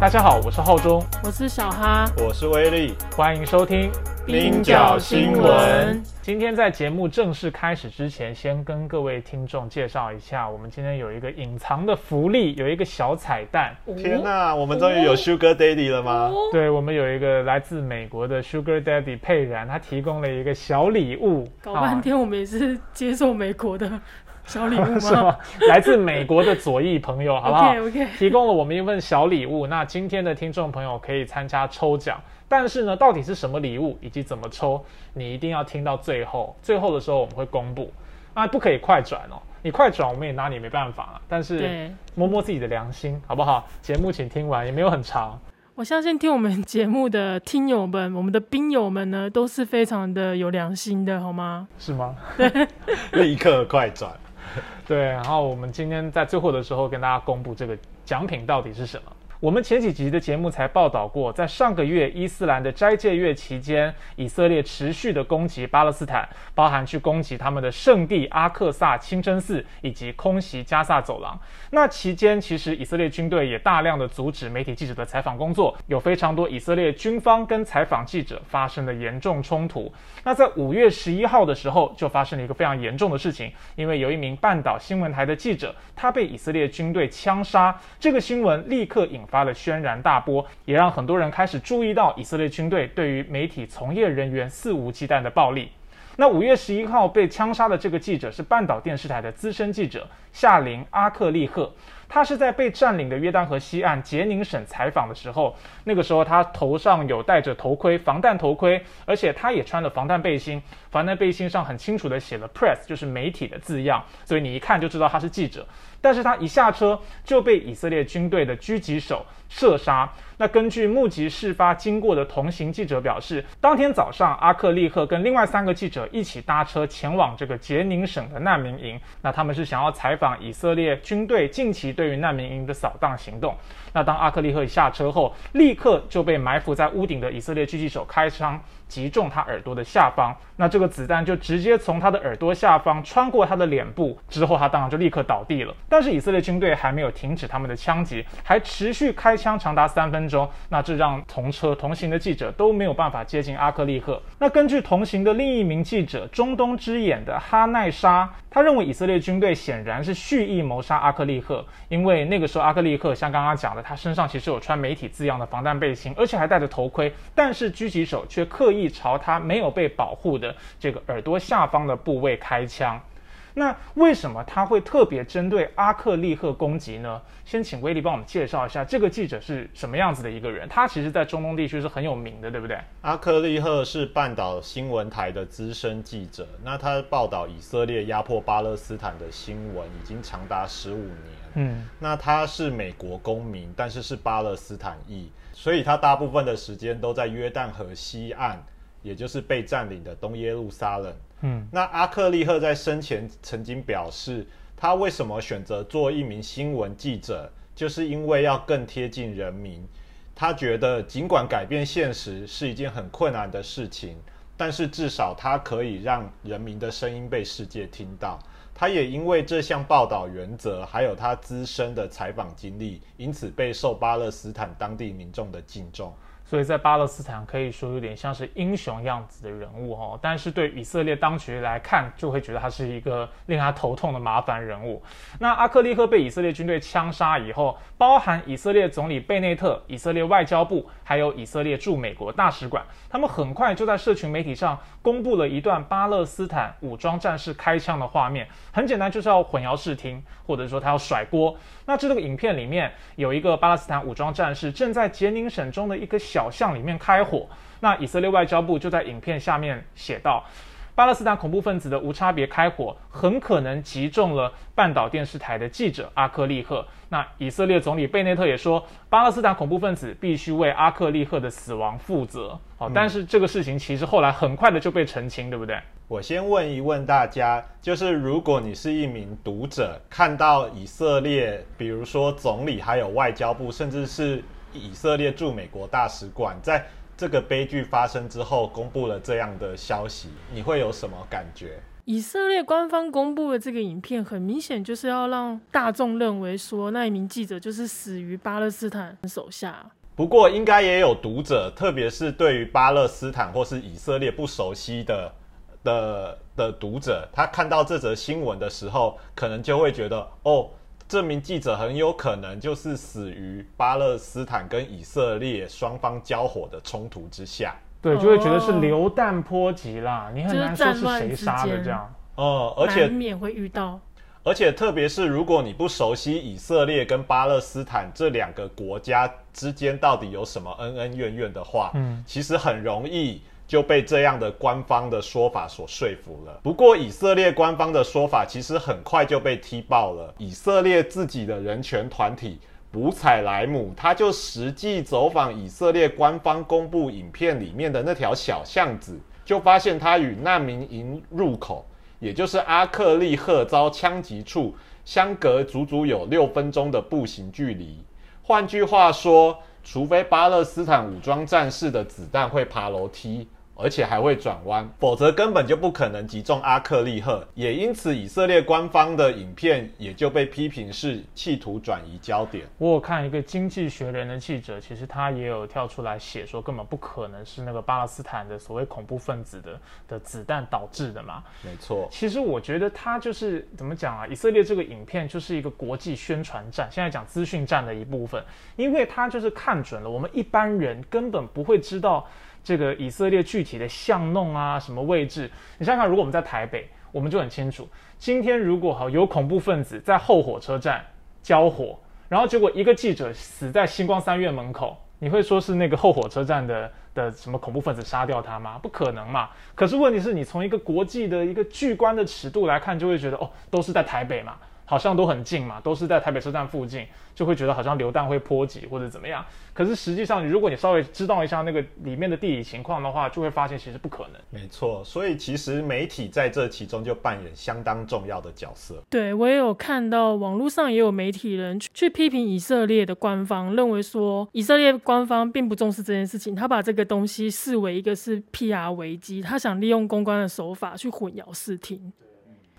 大家好，我是浩中，我是小哈，我是威力，欢迎收听冰角新闻。今天在节目正式开始之前，先跟各位听众介绍一下，我们今天有一个隐藏的福利，有一个小彩蛋。天哪，我们终于有 Sugar Daddy 了吗？对，我们有一个来自美国的 Sugar Daddy 佩然，他提供了一个小礼物。搞半天，我们也是接受美国的。小礼物 是吗？来自美国的左翼朋友，好不好？OK OK，提供了我们一份小礼物。那今天的听众朋友可以参加抽奖，但是呢，到底是什么礼物以及怎么抽，你一定要听到最后。最后的时候我们会公布，啊，不可以快转哦。你快转我们也拿你没办法了。但是摸摸自己的良心，好不好？节目请听完，也没有很长。我相信听我们节目的听友们，我们的兵友们呢，都是非常的有良心的，好吗？是吗？对，立刻快转。对，然后我们今天在最后的时候跟大家公布这个奖品到底是什么。我们前几集的节目才报道过，在上个月伊斯兰的斋戒月期间，以色列持续的攻击巴勒斯坦，包含去攻击他们的圣地阿克萨清真寺，以及空袭加萨走廊。那期间，其实以色列军队也大量的阻止媒体记者的采访工作，有非常多以色列军方跟采访记者发生了严重冲突。那在五月十一号的时候，就发生了一个非常严重的事情，因为有一名半岛新闻台的记者，他被以色列军队枪杀。这个新闻立刻引发了轩然大波，也让很多人开始注意到以色列军队对于媒体从业人员肆无忌惮的暴力。那五月十一号被枪杀的这个记者是半岛电视台的资深记者夏林阿克利赫。他是在被占领的约旦河西岸杰宁省采访的时候，那个时候他头上有戴着头盔，防弹头盔，而且他也穿了防弹背心，防弹背心上很清楚的写了 press，就是媒体的字样，所以你一看就知道他是记者。但是他一下车就被以色列军队的狙击手射杀。那根据目击事发经过的同行记者表示，当天早上阿克利赫跟另外三个记者一起搭车前往这个杰宁省的难民营。那他们是想要采访以色列军队近期对于难民营的扫荡行动。那当阿克利赫下车后，立刻就被埋伏在屋顶的以色列狙击手开枪。击中他耳朵的下方，那这个子弹就直接从他的耳朵下方穿过他的脸部，之后他当然就立刻倒地了。但是以色列军队还没有停止他们的枪击，还持续开枪长达三分钟。那这让同车同行的记者都没有办法接近阿克利赫。那根据同行的另一名记者中东之眼的哈奈沙，他认为以色列军队显然是蓄意谋杀阿克利赫，因为那个时候阿克利赫像刚刚讲的，他身上其实有穿媒体字样的防弹背心，而且还戴着头盔，但是狙击手却刻意。朝他没有被保护的这个耳朵下方的部位开枪，那为什么他会特别针对阿克利赫攻击呢？先请威利帮我们介绍一下这个记者是什么样子的一个人。他其实，在中东地区是很有名的，对不对？阿克利赫是半岛新闻台的资深记者，那他报道以色列压迫巴勒斯坦的新闻已经长达十五年。嗯，那他是美国公民，但是是巴勒斯坦裔。所以他大部分的时间都在约旦河西岸，也就是被占领的东耶路撒冷。嗯，那阿克利赫在生前曾经表示，他为什么选择做一名新闻记者，就是因为要更贴近人民。他觉得，尽管改变现实是一件很困难的事情，但是至少他可以让人民的声音被世界听到。他也因为这项报道原则，还有他资深的采访经历，因此备受巴勒斯坦当地民众的敬重。所以在巴勒斯坦可以说有点像是英雄样子的人物哦，但是对以色列当局来看，就会觉得他是一个令他头痛的麻烦人物。那阿克利克被以色列军队枪杀以后，包含以色列总理贝内特、以色列外交部，还有以色列驻美国大使馆，他们很快就在社群媒体上公布了一段巴勒斯坦武装战士开枪的画面。很简单，就是要混淆视听，或者说他要甩锅。那这个影片里面有一个巴勒斯坦武装战士正在杰宁省中的一个小巷里面开火。那以色列外交部就在影片下面写道：巴勒斯坦恐怖分子的无差别开火，很可能击中了半岛电视台的记者阿克利赫。那以色列总理贝内特也说，巴勒斯坦恐怖分子必须为阿克利赫的死亡负责。哦，但是这个事情其实后来很快的就被澄清，对不对？我先问一问大家，就是如果你是一名读者，看到以色列，比如说总理、还有外交部，甚至是以色列驻美国大使馆，在这个悲剧发生之后公布了这样的消息，你会有什么感觉？以色列官方公布的这个影片，很明显就是要让大众认为说那一名记者就是死于巴勒斯坦手下。不过，应该也有读者，特别是对于巴勒斯坦或是以色列不熟悉的的的读者，他看到这则新闻的时候，可能就会觉得，哦，这名记者很有可能就是死于巴勒斯坦跟以色列双方交火的冲突之下。对，就会觉得是流弹波及啦，你很难说是谁杀的这样。哦，而且难免会遇到。而且特别是如果你不熟悉以色列跟巴勒斯坦这两个国家之间到底有什么恩恩怨怨的话，嗯，其实很容易就被这样的官方的说法所说服了。不过以色列官方的说法其实很快就被踢爆了，以色列自己的人权团体。卜采莱姆，他就实际走访以色列官方公布影片里面的那条小巷子，就发现他与难民营入口，也就是阿克利赫遭枪击处，相隔足足有六分钟的步行距离。换句话说，除非巴勒斯坦武装战士的子弹会爬楼梯。而且还会转弯，否则根本就不可能击中阿克利赫。也因此，以色列官方的影片也就被批评是企图转移焦点。我有看一个《经济学人》的记者，其实他也有跳出来写说，根本不可能是那个巴勒斯坦的所谓恐怖分子的的子弹导致的嘛。没错。其实我觉得他就是怎么讲啊？以色列这个影片就是一个国际宣传战，现在讲资讯战的一部分，因为他就是看准了我们一般人根本不会知道。这个以色列具体的巷弄啊，什么位置？你想想，如果我们在台北，我们就很清楚。今天如果哈有恐怖分子在后火车站交火，然后结果一个记者死在星光三院门口，你会说是那个后火车站的的什么恐怖分子杀掉他吗？不可能嘛。可是问题是你从一个国际的一个巨观的尺度来看，就会觉得哦，都是在台北嘛。好像都很近嘛，都是在台北车站附近，就会觉得好像流弹会波及或者怎么样。可是实际上，如果你稍微知道一下那个里面的地理情况的话，就会发现其实不可能。没错，所以其实媒体在这其中就扮演相当重要的角色。对我也有看到网络上也有媒体人去批评以色列的官方，认为说以色列官方并不重视这件事情，他把这个东西视为一个是 PR 危机，他想利用公关的手法去混淆视听。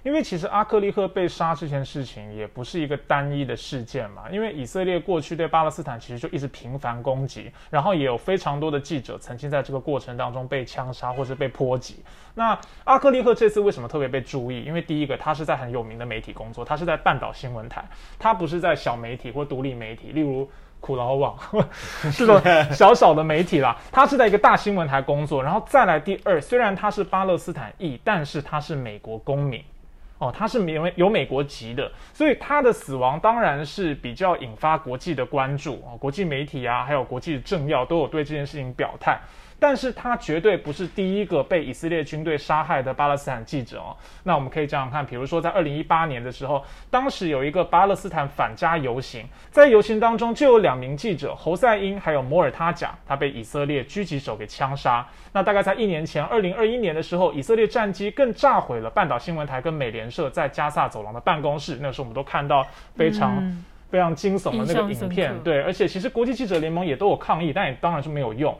因为其实阿克利赫被杀这件事情也不是一个单一的事件嘛，因为以色列过去对巴勒斯坦其实就一直频繁攻击，然后也有非常多的记者曾经在这个过程当中被枪杀或是被波及。那阿克利赫这次为什么特别被注意？因为第一个，他是在很有名的媒体工作，他是在半岛新闻台，他不是在小媒体或独立媒体，例如苦劳网 这种小小的媒体啦，他是在一个大新闻台工作。然后再来第二，虽然他是巴勒斯坦裔，但是他是美国公民。哦，他是有有美国籍的，所以他的死亡当然是比较引发国际的关注啊，国际媒体啊，还有国际的政要都有对这件事情表态。但是他绝对不是第一个被以色列军队杀害的巴勒斯坦记者哦。那我们可以这样看，比如说在二零一八年的时候，当时有一个巴勒斯坦反加游行，在游行当中就有两名记者侯赛因还有摩尔他贾，他被以色列狙击手给枪杀。那大概在一年前，二零二一年的时候，以色列战机更炸毁了半岛新闻台跟美联社在加萨走廊的办公室。那时候我们都看到非常非常惊悚的那个影片，对，而且其实国际记者联盟也都有抗议，但也当然是没有用。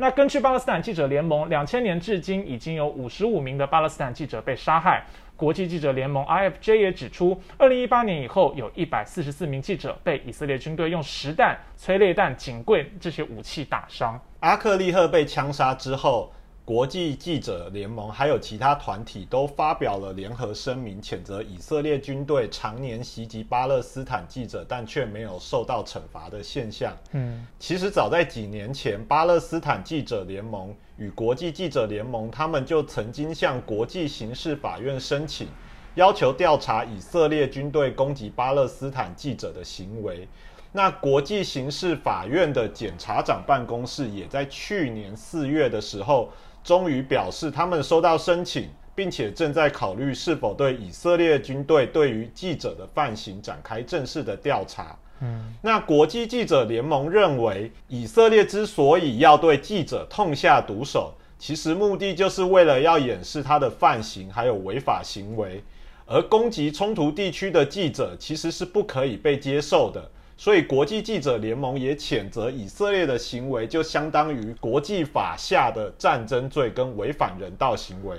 那根据巴勒斯坦记者联盟，两千年至今已经有五十五名的巴勒斯坦记者被杀害。国际记者联盟 IFJ 也指出，二零一八年以后，有一百四十四名记者被以色列军队用实弹、催泪弹、警棍这些武器打伤。阿克利赫被枪杀之后。国际记者联盟还有其他团体都发表了联合声明，谴责以色列军队常年袭击巴勒斯坦记者，但却没有受到惩罚的现象。嗯，其实早在几年前，巴勒斯坦记者联盟与国际记者联盟，他们就曾经向国际刑事法院申请，要求调查以色列军队攻击巴勒斯坦记者的行为。那国际刑事法院的检察长办公室也在去年四月的时候。终于表示，他们收到申请，并且正在考虑是否对以色列军队对于记者的犯行展开正式的调查。嗯，那国际记者联盟认为，以色列之所以要对记者痛下毒手，其实目的就是为了要掩饰他的犯行还有违法行为，而攻击冲突地区的记者其实是不可以被接受的。所以，国际记者联盟也谴责以色列的行为，就相当于国际法下的战争罪跟违反人道行为。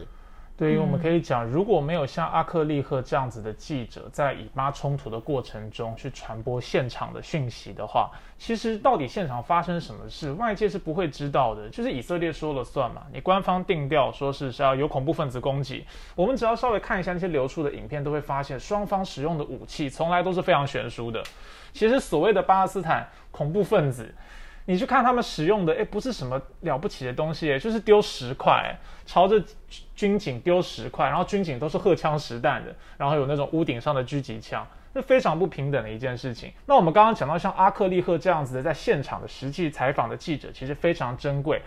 对于我们可以讲，如果没有像阿克利赫这样子的记者在以巴冲突的过程中去传播现场的讯息的话，其实到底现场发生什么事，外界是不会知道的。就是以色列说了算嘛，你官方定调说是是要有恐怖分子攻击，我们只要稍微看一下那些流出的影片，都会发现双方使用的武器从来都是非常悬殊的。其实所谓的巴勒斯坦恐怖分子。你去看他们使用的，哎，不是什么了不起的东西，就是丢石块，朝着军警丢石块，然后军警都是荷枪实弹的，然后有那种屋顶上的狙击枪，是非常不平等的一件事情。那我们刚刚讲到像阿克利赫这样子的在现场的实际采访的记者，其实非常珍贵。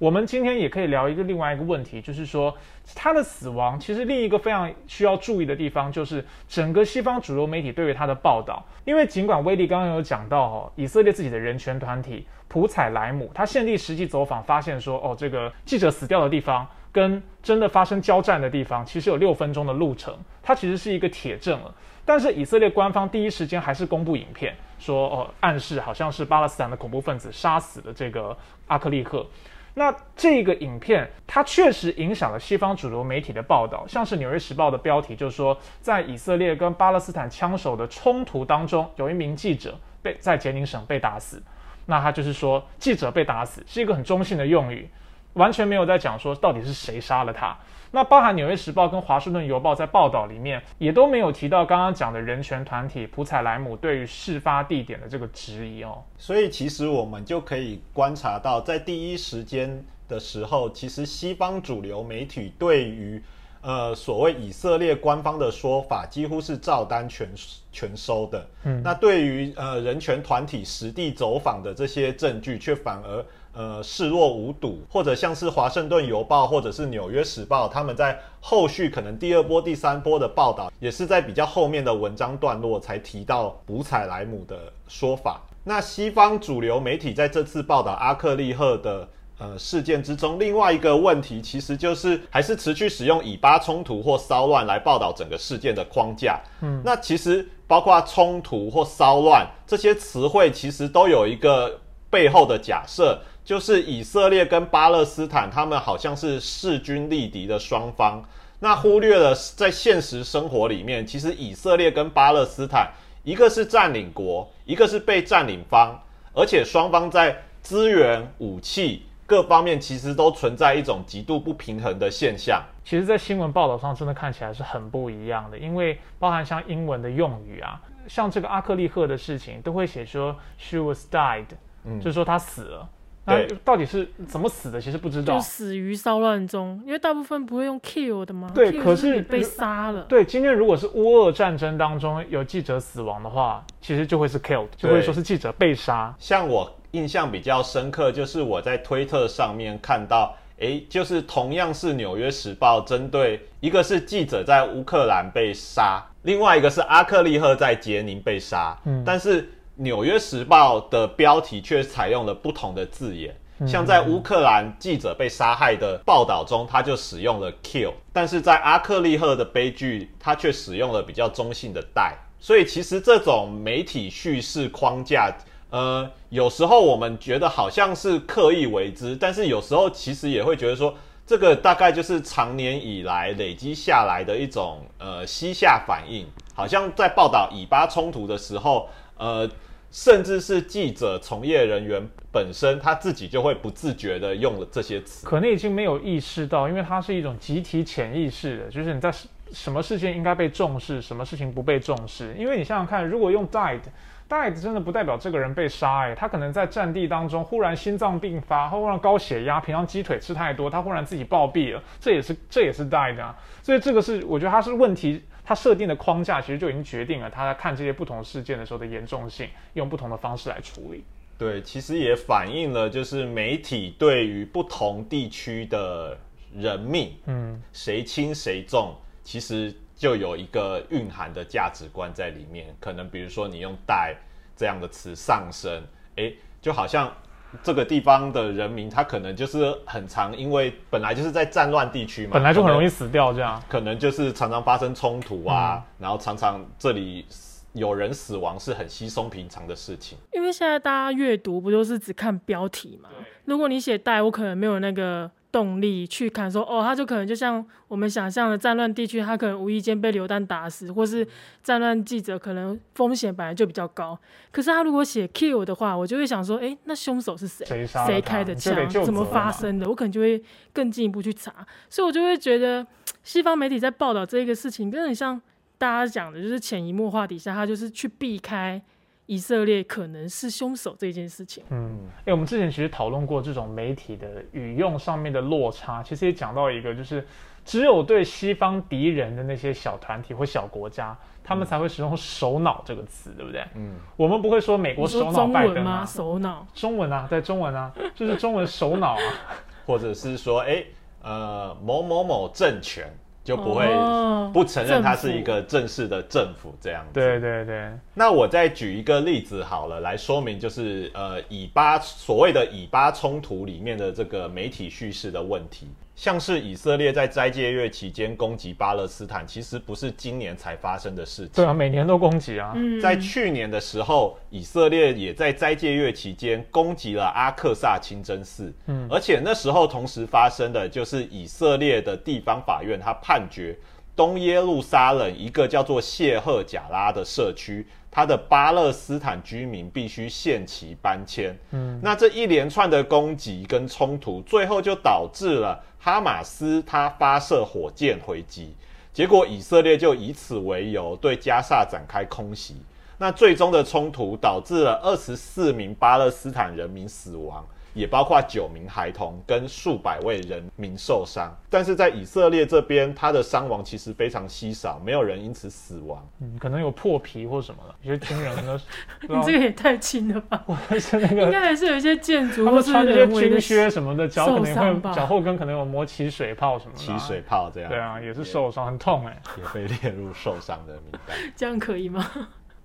我们今天也可以聊一个另外一个问题，就是说他的死亡，其实另一个非常需要注意的地方，就是整个西方主流媒体对于他的报道。因为尽管威利刚刚有讲到哦，以色列自己的人权团体普采莱姆，他现地实际走访发现说，哦，这个记者死掉的地方跟真的发生交战的地方，其实有六分钟的路程，它其实是一个铁证了。但是以色列官方第一时间还是公布影片，说哦，暗示好像是巴勒斯坦的恐怖分子杀死了这个阿克利克。那这个影片，它确实影响了西方主流媒体的报道，像是《纽约时报》的标题就是说，在以色列跟巴勒斯坦枪手的冲突当中，有一名记者被在杰宁省被打死。那他就是说，记者被打死是一个很中性的用语，完全没有在讲说到底是谁杀了他。那包含《纽约时报》跟《华盛顿邮报》在报道里面也都没有提到刚刚讲的人权团体普采莱姆对于事发地点的这个质疑哦。所以其实我们就可以观察到，在第一时间的时候，其实西方主流媒体对于呃所谓以色列官方的说法几乎是照单全全收的。嗯，那对于呃人权团体实地走访的这些证据，却反而。呃，视若无睹，或者像是《华盛顿邮报》或者是《纽约时报》，他们在后续可能第二波、第三波的报道，也是在比较后面的文章段落才提到补采莱姆的说法。那西方主流媒体在这次报道阿克利赫的呃事件之中，另外一个问题其实就是还是持续使用以巴冲突或骚乱来报道整个事件的框架。嗯，那其实包括冲突或骚乱这些词汇，其实都有一个背后的假设。就是以色列跟巴勒斯坦，他们好像是势均力敌的双方，那忽略了在现实生活里面，其实以色列跟巴勒斯坦，一个是占领国，一个是被占领方，而且双方在资源、武器各方面，其实都存在一种极度不平衡的现象。其实，在新闻报道上，真的看起来是很不一样的，因为包含像英文的用语啊，像这个阿克利赫的事情，都会写说 she was died，嗯，就是说她死了。那到底是怎么死的？其实不知道，就死于骚乱中，因为大部分不会用 kill 的吗？对，可是被杀了。对，今天如果是乌俄战争当中有记者死亡的话，其实就会是 killed，就会说是记者被杀。像我印象比较深刻，就是我在推特上面看到，哎，就是同样是《纽约时报》针对一个是记者在乌克兰被杀，另外一个是阿克利赫在杰宁被杀，嗯，但是。《纽约时报》的标题却采用了不同的字眼，像在乌克兰记者被杀害的报道中，他就使用了 “kill”，但是在阿克利赫的悲剧，他却使用了比较中性的 “die”。所以，其实这种媒体叙事框架，呃，有时候我们觉得好像是刻意为之，但是有时候其实也会觉得说，这个大概就是长年以来累积下来的一种呃西夏反应，好像在报道以巴冲突的时候，呃。甚至是记者从业人员本身，他自己就会不自觉的用了这些词，可能已经没有意识到，因为它是一种集体潜意识的，就是你在什么事件应该被重视，什么事情不被重视。因为你想想看，如果用 died，died 真的不代表这个人被杀，哎，他可能在战地当中忽然心脏病发，忽然高血压，平常鸡腿吃太多，他忽然自己暴毙了，这也是这也是 died 啊。所以这个是我觉得它是问题。他设定的框架其实就已经决定了他在看这些不同事件的时候的严重性，用不同的方式来处理。对，其实也反映了就是媒体对于不同地区的人命，嗯，谁轻谁重，其实就有一个蕴含的价值观在里面。可能比如说你用“带”这样的词上升，诶，就好像。这个地方的人民，他可能就是很常，因为本来就是在战乱地区嘛，本来就很容易死掉，这样可能就是常常发生冲突啊，然后常常这里有人死亡是很稀松平常的事情。因为现在大家阅读不就是只看标题嘛？如果你写带，我可能没有那个动力去看，说哦，他就可能就像我们想象的战乱地区，他可能无意间被流弹打死，或是战乱记者可能风险本来就比较高。可是他如果写 kill 的话，我就会想说，哎，那凶手是谁？谁开的枪？怎么发生的？我可能就会更进一步去查。所以我就会觉得，西方媒体在报道这个事情，跟很像大家讲的，就是潜移默化底下，他就是去避开。以色列可能是凶手这件事情，嗯，哎，我们之前其实讨论过这种媒体的语用上面的落差，其实也讲到一个，就是只有对西方敌人的那些小团体或小国家，他们才会使用“首脑”这个词，对不对？嗯，我们不会说美国首脑拜登吗？首脑，中文啊，在中文啊，就是中文首脑啊，或者是说，哎，呃，某某某政权。就不会不承认它是一个正式的政府这样子。对对对。那我再举一个例子好了，来说明就是呃以巴所谓的以巴冲突里面的这个媒体叙事的问题。像是以色列在斋戒月期间攻击巴勒斯坦，其实不是今年才发生的事情。对啊，每年都攻击啊。在去年的时候，以色列也在斋戒月期间攻击了阿克萨清真寺。嗯，而且那时候同时发生的就是以色列的地方法院，他判决东耶路撒冷一个叫做谢赫贾拉的社区。它的巴勒斯坦居民必须限期搬迁。嗯，那这一连串的攻击跟冲突，最后就导致了哈马斯他发射火箭回击，结果以色列就以此为由对加萨展开空袭。那最终的冲突导致了二十四名巴勒斯坦人民死亡。也包括九名孩童跟数百位人民受伤，但是在以色列这边，他的伤亡其实非常稀少，没有人因此死亡。嗯，可能有破皮或什么了，有些军人呢。你这个也太轻了吧？我是那个，应该还是有一些建筑，他们穿那些军靴什么的，脚可能会脚后跟可能有磨起水泡什么的。起水泡这样。对啊，也是受伤，很痛哎。也被列入受伤的名单。这样可以吗？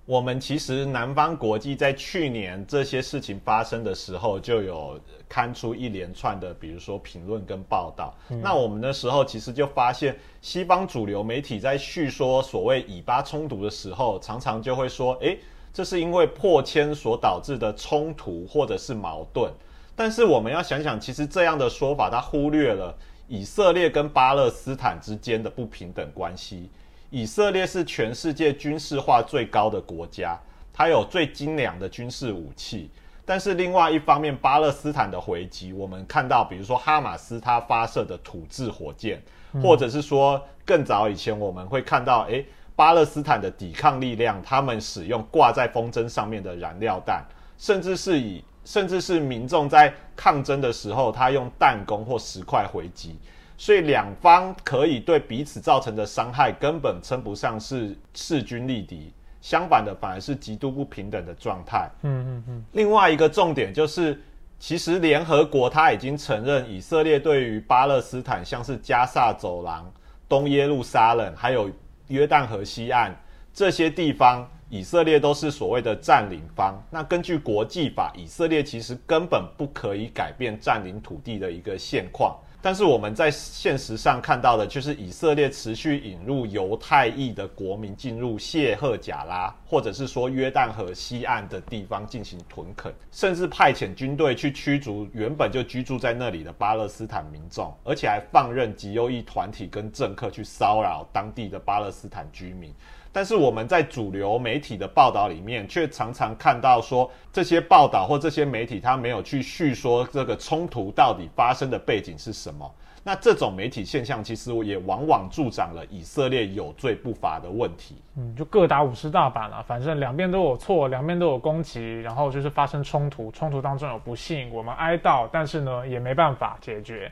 我们其实南方国际在去年这些事情发生的时候，就有刊出一连串的，比如说评论跟报道。那我们那时候其实就发现，西方主流媒体在叙说所谓以巴冲突的时候，常常就会说：“诶，这是因为破迁所导致的冲突或者是矛盾。”但是我们要想想，其实这样的说法，它忽略了以色列跟巴勒斯坦之间的不平等关系。以色列是全世界军事化最高的国家，它有最精良的军事武器。但是另外一方面，巴勒斯坦的回击，我们看到，比如说哈马斯它发射的土制火箭，或者是说更早以前我们会看到，诶，巴勒斯坦的抵抗力量，他们使用挂在风筝上面的燃料弹，甚至是以甚至是民众在抗争的时候，他用弹弓或石块回击。所以两方可以对彼此造成的伤害根本称不上是势均力敌，相反的反而是极度不平等的状态。嗯嗯嗯。另外一个重点就是，其实联合国他已经承认以色列对于巴勒斯坦，像是加萨走廊、东耶路撒冷，还有约旦河西岸这些地方，以色列都是所谓的占领方。那根据国际法，以色列其实根本不可以改变占领土地的一个现况。但是我们在现实上看到的，就是以色列持续引入犹太裔的国民进入谢赫贾拉，或者是说约旦河西岸的地方进行屯垦，甚至派遣军队去驱逐原本就居住在那里的巴勒斯坦民众，而且还放任极右翼团体跟政客去骚扰当地的巴勒斯坦居民。但是我们在主流媒体的报道里面，却常常看到说，这些报道或这些媒体，他没有去叙说这个冲突到底发生的背景是什么。那这种媒体现象，其实也往往助长了以色列有罪不罚的问题。嗯，就各打五十大板了，反正两边都有错，两边都有攻击，然后就是发生冲突，冲突当中有不幸，我们哀悼，但是呢，也没办法解决。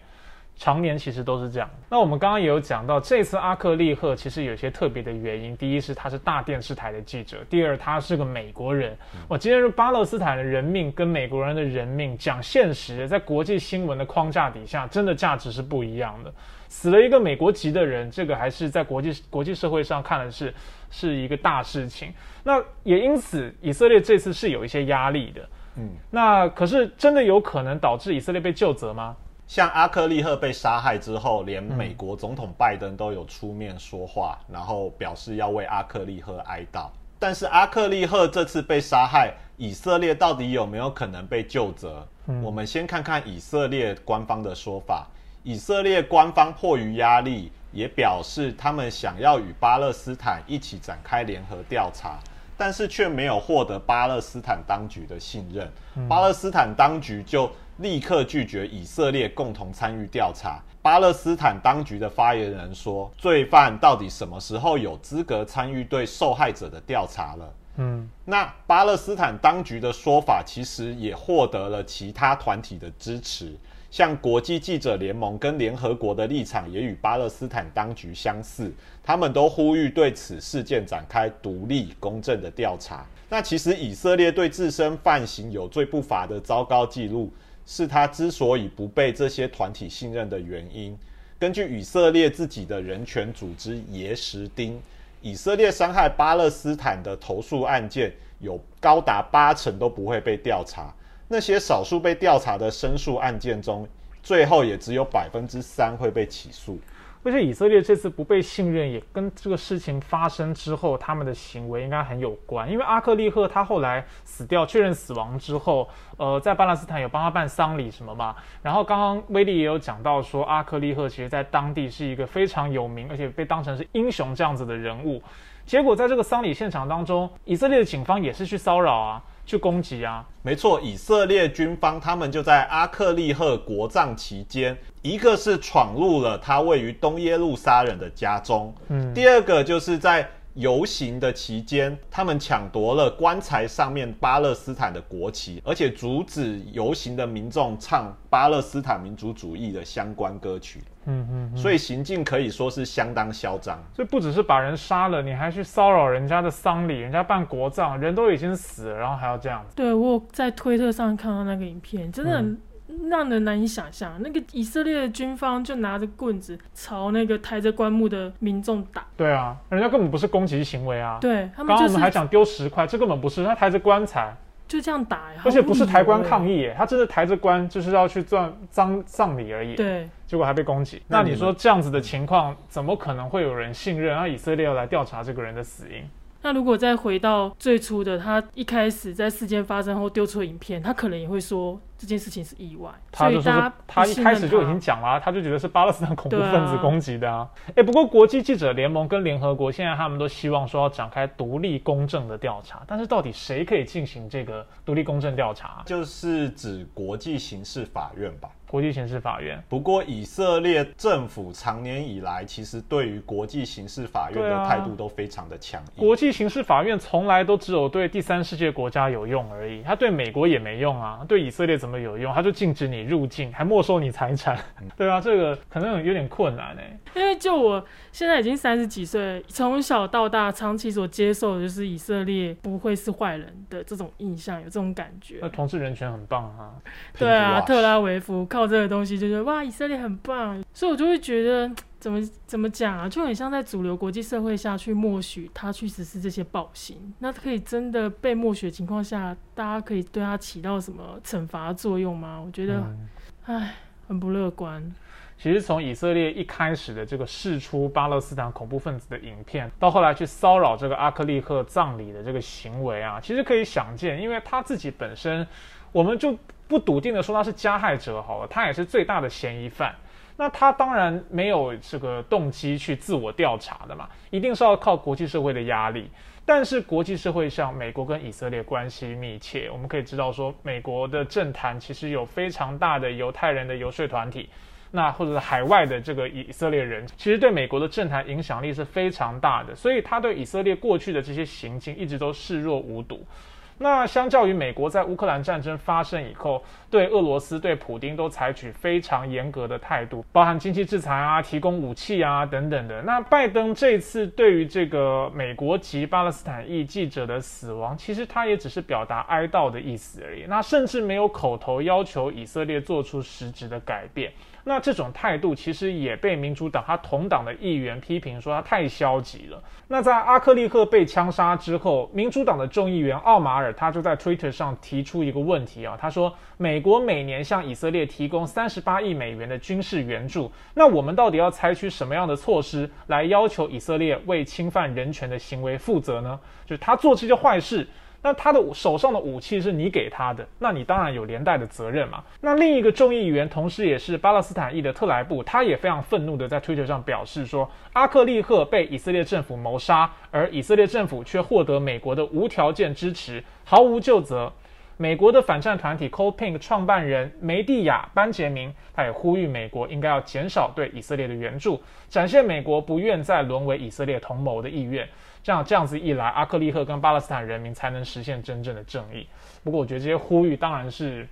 常年其实都是这样。那我们刚刚也有讲到，这次阿克利赫其实有些特别的原因。第一是他是大电视台的记者，第二他是个美国人。我今天是巴勒斯坦的人命跟美国人的人命，讲现实，在国际新闻的框架底下，真的价值是不一样的。死了一个美国籍的人，这个还是在国际国际社会上看的是是一个大事情。那也因此，以色列这次是有一些压力的。嗯，那可是真的有可能导致以色列被救责吗？像阿克利赫被杀害之后，连美国总统拜登都有出面说话，然后表示要为阿克利赫哀悼。但是阿克利赫这次被杀害，以色列到底有没有可能被救责？我们先看看以色列官方的说法。以色列官方迫于压力，也表示他们想要与巴勒斯坦一起展开联合调查，但是却没有获得巴勒斯坦当局的信任。巴勒斯坦当局就立刻拒绝以色列共同参与调查。巴勒斯坦当局的发言人说：“罪犯到底什么时候有资格参与对受害者的调查了？”嗯，那巴勒斯坦当局的说法其实也获得了其他团体的支持，像国际记者联盟跟联合国的立场也与巴勒斯坦当局相似，他们都呼吁对此事件展开独立公正的调查。那其实以色列对自身犯行有罪不罚的糟糕记录。是他之所以不被这些团体信任的原因。根据以色列自己的人权组织耶什丁，以色列伤害巴勒斯坦的投诉案件有高达八成都不会被调查。那些少数被调查的申诉案件中，最后也只有百分之三会被起诉。而且以色列这次不被信任，也跟这个事情发生之后他们的行为应该很有关。因为阿克利赫他后来死掉，确认死亡之后，呃，在巴勒斯坦有帮他办丧礼什么嘛。然后刚刚威利也有讲到说，阿克利赫其实在当地是一个非常有名，而且被当成是英雄这样子的人物。结果在这个丧礼现场当中，以色列的警方也是去骚扰啊。去攻击啊！没错，以色列军方他们就在阿克利赫国葬期间，一个是闯入了他位于东耶路撒冷的家中，嗯，第二个就是在。游行的期间，他们抢夺了棺材上面巴勒斯坦的国旗，而且阻止游行的民众唱巴勒斯坦民族主义的相关歌曲。嗯嗯，所以行径可以说是相当嚣张。所以不只是把人杀了，你还去骚扰人家的丧礼，人家办国葬，人都已经死了，然后还要这样子。对我在推特上看到那个影片，真的。让人难以想象，那个以色列的军方就拿着棍子朝那个抬着棺木的民众打。对啊，人家根本不是攻击行为啊。对，刚刚我们还讲丢石块，这根本不是，他抬着棺材就这样打呀。而且不是抬棺抗议，他真的抬着棺就是要去葬葬葬礼而已。对，结果还被攻击。那你说这样子的情况，怎么可能会有人信任？让以色列要来调查这个人的死因？那如果再回到最初的，他一开始在事件发生后丢出影片，他可能也会说这件事情是意外。他就说他一开始就已经讲了，他就觉得是巴勒斯坦恐怖分子攻击的啊。哎，不过国际记者联盟跟联合国现在他们都希望说要展开独立公正的调查，但是到底谁可以进行这个独立公正调查？就是指国际刑事法院吧。国际刑事法院。不过，以色列政府长年以来其实对于国际刑事法院的态度都非常的强硬。国际刑事法院从来都只有对第三世界国家有用而已，它对美国也没用啊。对以色列怎么有用？他就禁止你入境，还没收你财产。对啊，这个可能有点困难哎。因为就我现在已经三十几岁，从小到大长期所接受的就是以色列不会是坏人的这种印象，有这种感觉。那同志人权很棒啊。对啊，特拉维夫靠。这个东西就是哇，以色列很棒，所以我就会觉得怎么怎么讲啊，就很像在主流国际社会下去默许他去实施这些暴行。那可以真的被默许的情况下，大家可以对他起到什么惩罚作用吗？我觉得，唉，很不乐观。其实从以色列一开始的这个释出巴勒斯坦恐怖分子的影片，到后来去骚扰这个阿克利赫葬礼的这个行为啊，其实可以想见，因为他自己本身，我们就。不笃定的说他是加害者好了，他也是最大的嫌疑犯。那他当然没有这个动机去自我调查的嘛，一定是要靠国际社会的压力。但是国际社会上，美国跟以色列关系密切，我们可以知道说，美国的政坛其实有非常大的犹太人的游说团体，那或者是海外的这个以色列人，其实对美国的政坛影响力是非常大的，所以他对以色列过去的这些行径一直都视若无睹。那相较于美国在乌克兰战争发生以后，对俄罗斯、对普京都采取非常严格的态度，包含经济制裁啊、提供武器啊等等的。那拜登这次对于这个美国籍巴勒斯坦裔记者的死亡，其实他也只是表达哀悼的意思而已，那甚至没有口头要求以色列做出实质的改变。那这种态度其实也被民主党他同党的议员批评说他太消极了。那在阿克利克被枪杀之后，民主党的众议员奥马尔他就在 Twitter 上提出一个问题啊，他说美国每年向以色列提供三十八亿美元的军事援助，那我们到底要采取什么样的措施来要求以色列为侵犯人权的行为负责呢？就是他做这些坏事。那他的手上的武器是你给他的，那你当然有连带的责任嘛。那另一个众议员，同时也是巴勒斯坦裔的特莱布，他也非常愤怒的在推特上表示说，阿克利赫被以色列政府谋杀，而以色列政府却获得美国的无条件支持，毫无救责。美国的反战团体 Cold Pink 创办人梅蒂亚·班杰明，他也呼吁美国应该要减少对以色列的援助，展现美国不愿再沦为以色列同谋的意愿。这样这样子一来，阿克利赫跟巴勒斯坦人民才能实现真正的正义。不过，我觉得这些呼吁当然是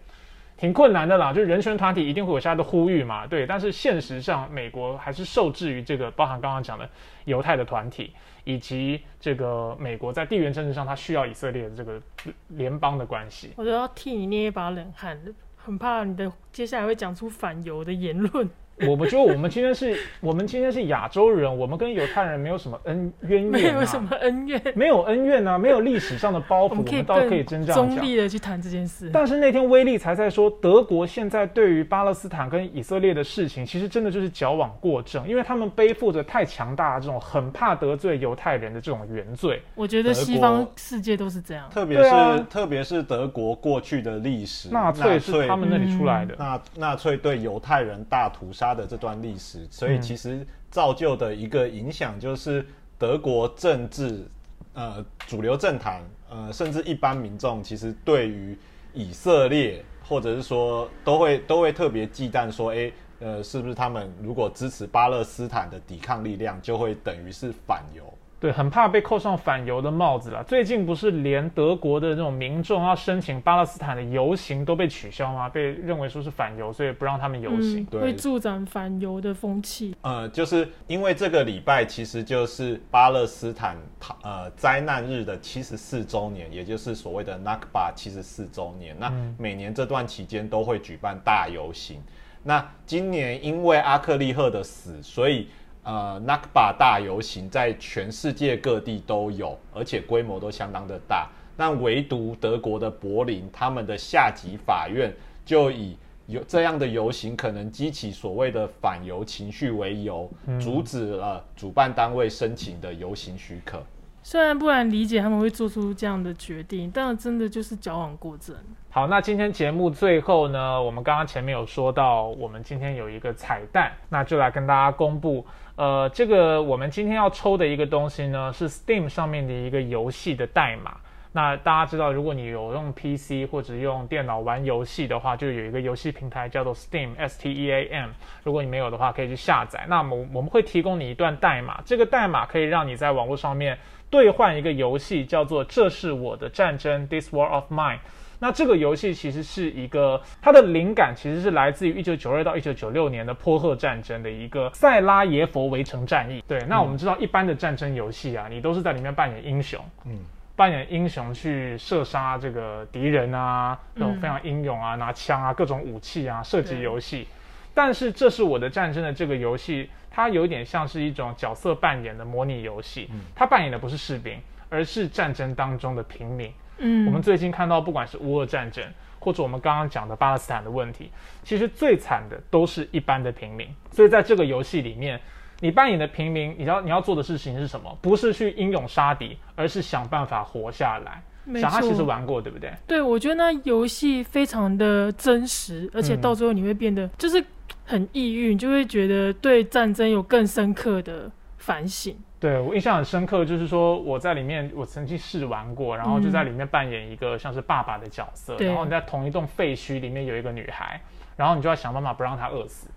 挺困难的啦，就是人权团体一定会有下的呼吁嘛，对。但是现实上，美国还是受制于这个，包含刚刚讲的犹太的团体，以及这个美国在地缘政治上，它需要以色列的这个联邦的关系。我都要替你捏一把冷汗，很怕你的接下来会讲出反犹的言论。我不就我们今天是，我们今天是亚洲人，我们跟犹太人没有什么恩渊源，没有什么恩怨，没有恩怨啊，没有历史上的包袱，我们倒可以真这样中立的去谈这件事。但是那天威利才在说，德国现在对于巴勒斯坦跟以色列的事情，其实真的就是矫枉过正，因为他们背负着太强大的这种很怕得罪犹太人的这种原罪。我觉得西方世界都是这样，特别是特别是德国过去的历史，纳粹是他们那里出来的，纳纳粹对犹太人大屠杀的这段历史。所以其实造就的一个影响就是德国政治，呃，主流政坛，呃，甚至一般民众，其实对于以色列，或者是说，都会都会特别忌惮，说，哎，呃，是不是他们如果支持巴勒斯坦的抵抗力量，就会等于是反犹。对，很怕被扣上反犹的帽子了。最近不是连德国的这种民众要申请巴勒斯坦的游行都被取消吗？被认为说是反犹，所以不让他们游行，会助长反犹的风气。呃，就是因为这个礼拜其实就是巴勒斯坦呃灾难日的七十四周年，也就是所谓的 Nakba 七十四周年。那每年这段期间都会举办大游行。那今年因为阿克利赫的死，所以。呃，Nakba 大游行在全世界各地都有，而且规模都相当的大。那唯独德国的柏林，他们的下级法院就以有这样的游行可能激起所谓的反犹情绪为由，阻止了主办单位申请的游行许可。虽然不难理解他们会做出这样的决定，但真的就是矫枉过正。好，那今天节目最后呢，我们刚刚前面有说到，我们今天有一个彩蛋，那就来跟大家公布。呃，这个我们今天要抽的一个东西呢，是 Steam 上面的一个游戏的代码。那大家知道，如果你有用 PC 或者用电脑玩游戏的话，就有一个游戏平台叫做 Steam，S T E A M。如果你没有的话，可以去下载。那么我们会提供你一段代码，这个代码可以让你在网络上面兑换一个游戏，叫做《这是我的战争》（This War of Mine）。那这个游戏其实是一个，它的灵感其实是来自于一九九二到一九九六年的波赫战争的一个塞拉耶佛围城战役。对，那我们知道一般的战争游戏啊，你都是在里面扮演英雄，嗯，扮演英雄去射杀这个敌人啊，那种非常英勇啊，拿枪啊，各种武器啊，射击游戏。但是这是我的战争的这个游戏，它有点像是一种角色扮演的模拟游戏，它扮演的不是士兵，而是战争当中的平民。嗯，我们最近看到，不管是乌俄战争，或者我们刚刚讲的巴勒斯坦的问题，其实最惨的都是一般的平民。所以在这个游戏里面，你扮演的平民，你要你要做的事情是什么？不是去英勇杀敌，而是想办法活下来。小哈其实玩过，对不对？对，我觉得那游戏非常的真实，而且到最后你会变得就是很抑郁，就会觉得对战争有更深刻的反省。对我印象很深刻，就是说我在里面，我曾经试玩过，然后就在里面扮演一个像是爸爸的角色，然后你在同一栋废墟里面有一个女孩，然后你就要想办法不让她饿死，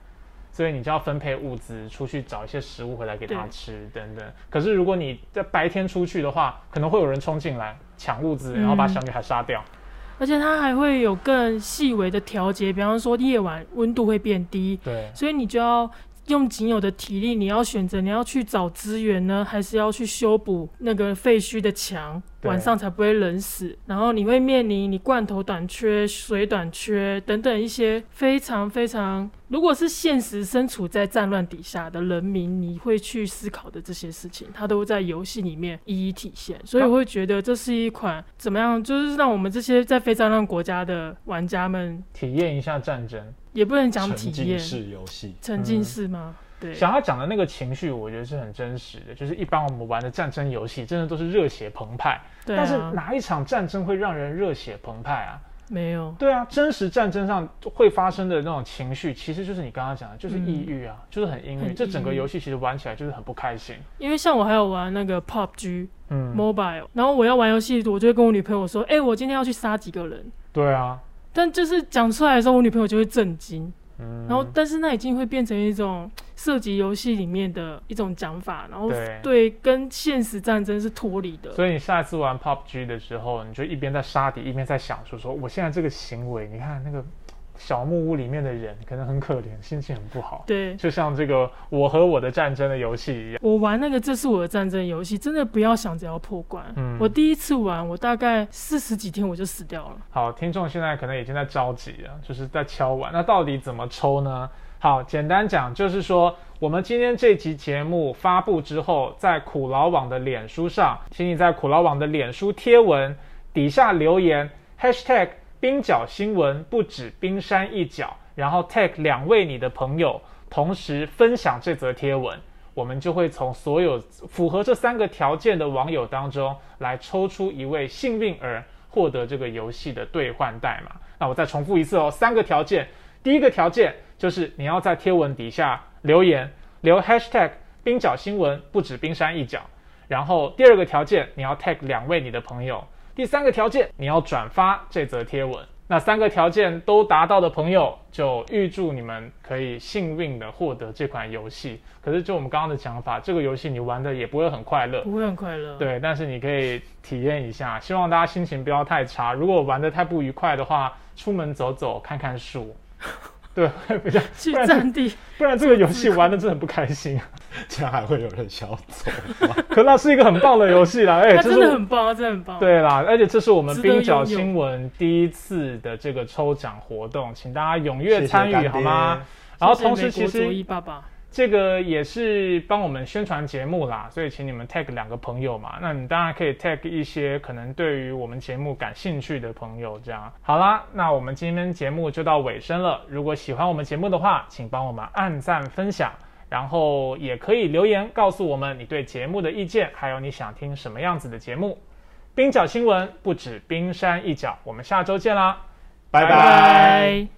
所以你就要分配物资出去找一些食物回来给她吃等等。可是如果你在白天出去的话，可能会有人冲进来抢物资，然后把小女孩杀掉。而且它还会有更细微的调节，比方说夜晚温度会变低，对，所以你就要。用仅有的体力，你要选择你要去找资源呢，还是要去修补那个废墟的墙？晚上才不会冷死，然后你会面临你罐头短缺、水短缺等等一些非常非常，如果是现实身处在战乱底下的人民，你会去思考的这些事情，它都在游戏里面一一体现。所以我会觉得这是一款怎么样，就是让我们这些在非战乱国家的玩家们体验一下战争，也不能讲体验式游戏，沉浸式吗？对，想要讲的那个情绪，我觉得是很真实的。就是一般我们玩的战争游戏，真的都是热血澎湃。对。但是哪一场战争会让人热血澎湃啊？没有。对啊，真实战争上会发生的那种情绪，其实就是你刚刚讲的，就是抑郁啊，就是很阴郁。这整个游戏其实玩起来就是很不开心。因为像我还有玩那个 PUBG，嗯，Mobile，然后我要玩游戏，我就会跟我女朋友说：“哎，我今天要去杀几个人。”对啊。但就是讲出来的时候，我女朋友就会震惊。然后，但是那已经会变成一种 涉及游戏里面的一种讲法，然后对跟现实战争是脱离的。所以你下一次玩 PUBG 的时候，你就一边在杀敌，一边在想说：说我现在这个行为，你看那个。小木屋里面的人可能很可怜，心情很不好。对，就像这个我和我的战争的游戏一样。我玩那个这是我的战争游戏，真的不要想着要破关。嗯，我第一次玩，我大概四十几天我就死掉了。好，听众现在可能已经在着急了，就是在敲碗。那到底怎么抽呢？好，简单讲就是说，我们今天这集节目发布之后，在苦劳网的脸书上，请你在苦劳网的脸书贴文底下留言 #hashtag。冰角新闻不止冰山一角，然后 tag 两位你的朋友，同时分享这则贴文，我们就会从所有符合这三个条件的网友当中来抽出一位幸运儿，获得这个游戏的兑换代码。那我再重复一次哦，三个条件，第一个条件就是你要在贴文底下留言，留 hashtag 冰角新闻不止冰山一角，然后第二个条件你要 tag 两位你的朋友。第三个条件，你要转发这则贴文。那三个条件都达到的朋友，就预祝你们可以幸运的获得这款游戏。可是，就我们刚刚的讲法，这个游戏你玩的也不会很快乐，不会很快乐。对，但是你可以体验一下。希望大家心情不要太差。如果玩的太不愉快的话，出门走走，看看书。对，比较去占地，不然这个游戏玩的真的很不开心。竟然还会有人想要走？可那是一个很棒的游戏啦，哎，真的很棒，真的很棒。对啦，而且这是我们冰角新闻第一次的这个抽奖活动，请大家踊跃参与好吗？然后同时其实。这个也是帮我们宣传节目啦，所以请你们 tag 两个朋友嘛。那你当然可以 tag 一些可能对于我们节目感兴趣的朋友，这样好啦。那我们今天节目就到尾声了。如果喜欢我们节目的话，请帮我们按赞分享，然后也可以留言告诉我们你对节目的意见，还有你想听什么样子的节目。冰角新闻不止冰山一角，我们下周见啦，拜拜。